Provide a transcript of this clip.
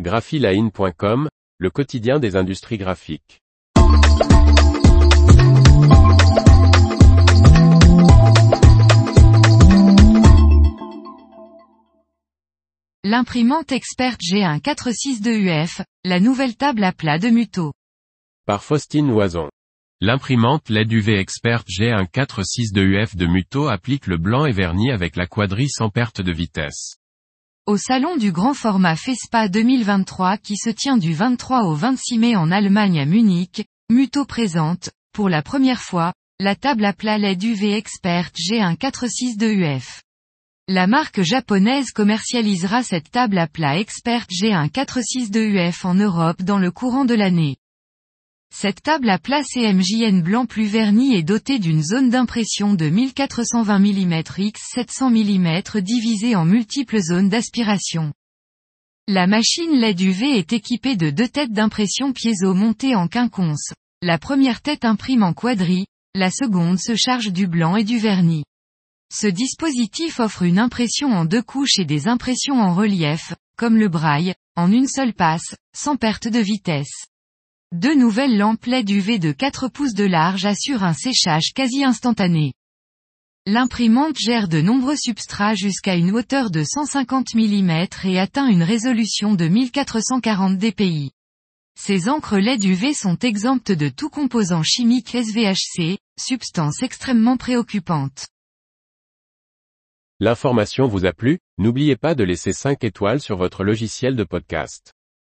graphiline.com, le quotidien des industries graphiques. L'imprimante Expert G1 462UF, la nouvelle table à plat de Muto. Par Faustine Loison. L'imprimante LED UV Expert G1 462UF de Muto applique le blanc et vernis avec la quadrille sans perte de vitesse. Au salon du grand format FESPA 2023 qui se tient du 23 au 26 mai en Allemagne à Munich, Muto présente, pour la première fois, la table à plat LED UV Expert G1 462UF. La marque japonaise commercialisera cette table à plat Expert G1 462UF en Europe dans le courant de l'année. Cette table à plat CMJN blanc plus verni est dotée d'une zone d'impression de 1420 mm x 700 mm divisée en multiples zones d'aspiration. La machine LED UV est équipée de deux têtes d'impression piézo montées en quinconce. La première tête imprime en quadri, la seconde se charge du blanc et du vernis. Ce dispositif offre une impression en deux couches et des impressions en relief, comme le braille, en une seule passe, sans perte de vitesse. Deux nouvelles lampes LED UV de 4 pouces de large assurent un séchage quasi instantané. L'imprimante gère de nombreux substrats jusqu'à une hauteur de 150 mm et atteint une résolution de 1440 dpi. Ces encres LED UV sont exemptes de tout composant chimique SVHC, substance extrêmement préoccupante. L'information vous a plu, n'oubliez pas de laisser 5 étoiles sur votre logiciel de podcast.